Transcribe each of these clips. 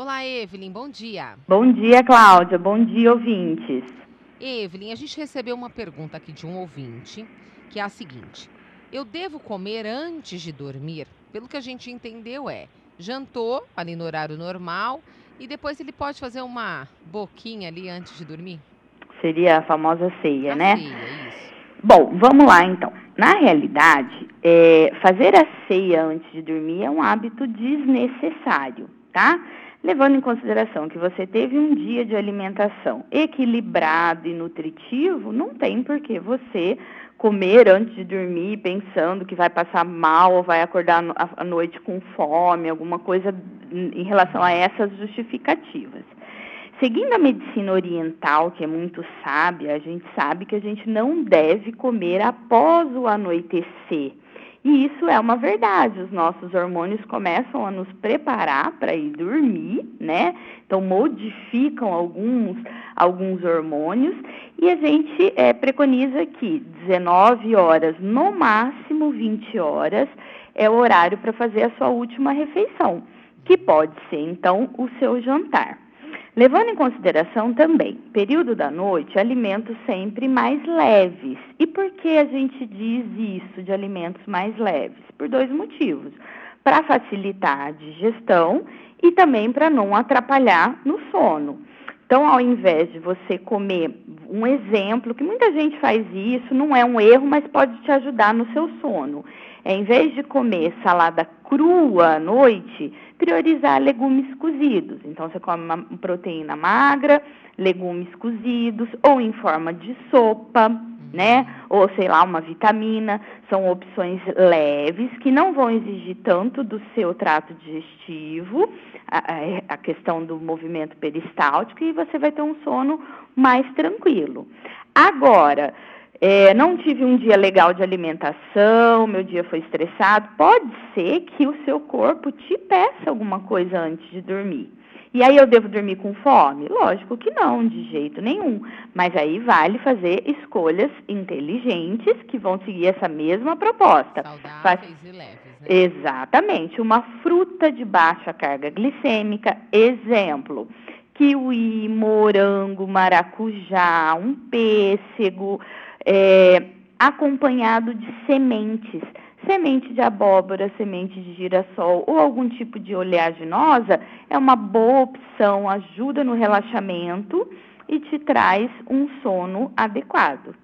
Olá, Evelyn, bom dia. Bom dia, Cláudia. Bom dia, ouvintes. Evelyn, a gente recebeu uma pergunta aqui de um ouvinte, que é a seguinte: Eu devo comer antes de dormir? Pelo que a gente entendeu é, jantou ali no horário normal e depois ele pode fazer uma boquinha ali antes de dormir? Seria a famosa ceia, A né? ceia, isso. Bom, vamos lá então. Na realidade, é, fazer a ceia antes de dormir é um hábito desnecessário, tá? Levando em consideração que você teve um dia de alimentação equilibrado e nutritivo, não tem por que você comer antes de dormir pensando que vai passar mal ou vai acordar à noite com fome, alguma coisa em relação a essas justificativas. Seguindo a medicina oriental, que é muito sábia, a gente sabe que a gente não deve comer após o anoitecer. E isso é uma verdade. Os nossos hormônios começam a nos preparar para ir dormir, né? Então modificam alguns, alguns hormônios e a gente eh, preconiza que 19 horas, no máximo 20 horas, é o horário para fazer a sua última refeição, que pode ser então o seu jantar. Levando em consideração também, período da noite, alimentos sempre mais leves. E por que a gente diz isso de alimentos mais leves? Por dois motivos. Para facilitar a digestão e também para não atrapalhar no sono. Então, ao invés de você comer, um exemplo, que muita gente faz isso, não é um erro, mas pode te ajudar no seu sono. É, em vez de comer salada crua à noite, priorizar legumes cozidos. Então, você come uma proteína magra, legumes cozidos, ou em forma de sopa, né? Ou sei lá, uma vitamina. São opções leves que não vão exigir tanto do seu trato digestivo, a, a- questão do movimento peristáltico, e você vai ter um sono mais tranquilo. Agora, é, não tive um dia legal de alimentação, meu dia foi estressado. Pode ser que o seu corpo te peça alguma coisa antes de dormir. E aí eu devo dormir com fome? Lógico que não, de jeito nenhum. Mas aí vale fazer escolhas inteligentes que vão seguir essa mesma proposta. Saudáveis e leves, né? Exatamente. Uma fruta de baixa carga glicêmica, exemplo, kiwi, morango, maracujá, um pêssego, é, acompanhado de sementes. Semente de abóbora, semente de girassol ou algum tipo de oleaginosa é uma boa opção, ajuda no relaxamento e te traz um sono adequado.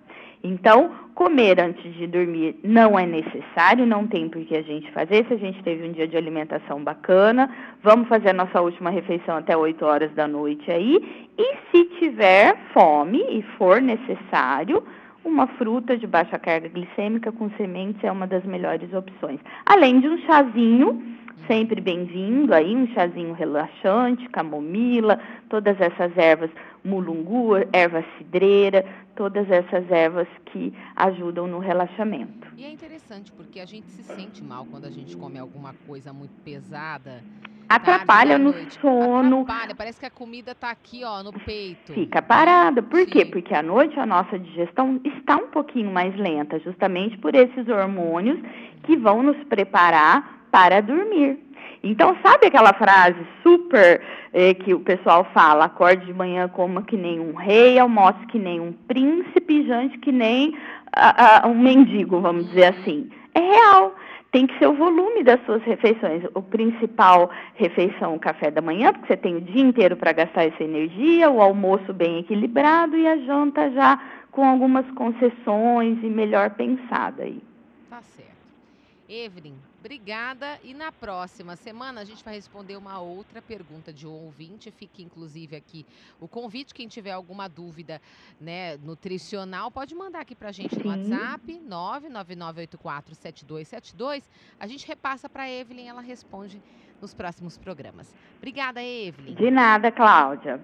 Então, comer antes de dormir não é necessário, não tem por que a gente fazer. Se a gente teve um dia de alimentação bacana, vamos fazer a nossa última refeição até 8 horas da noite aí. E se tiver fome e for necessário, uma fruta de baixa carga glicêmica com sementes é uma das melhores opções. Além de um chazinho, sempre bem-vindo aí, um chazinho relaxante, camomila, todas essas ervas, mulungu, erva cidreira, todas essas ervas que ajudam no relaxamento. E é interessante porque a gente se sente mal quando a gente come alguma coisa muito pesada. Atrapalha no sono, Atrapalha, parece que a comida tá aqui, ó, no peito. fica parada. Por quê? Sim. Porque à noite a nossa digestão está um pouquinho mais lenta, justamente por esses hormônios que vão nos preparar para dormir. Então, sabe aquela frase super eh, que o pessoal fala: acorde de manhã, coma que nem um rei, almoce que nem um príncipe, jante que nem ah, ah, um mendigo, vamos dizer assim. É real. Tem que ser o volume das suas refeições. O principal refeição, o café da manhã, porque você tem o dia inteiro para gastar essa energia, o almoço bem equilibrado e a janta já com algumas concessões e melhor pensada aí. Tá certo. Evelyn, obrigada. E na próxima semana a gente vai responder uma outra pergunta de um ouvinte. Fique inclusive aqui o convite. Quem tiver alguma dúvida né, nutricional, pode mandar aqui pra gente no Sim. WhatsApp, 999847272. A gente repassa pra Evelyn, ela responde nos próximos programas. Obrigada, Evelyn. De nada, Cláudia.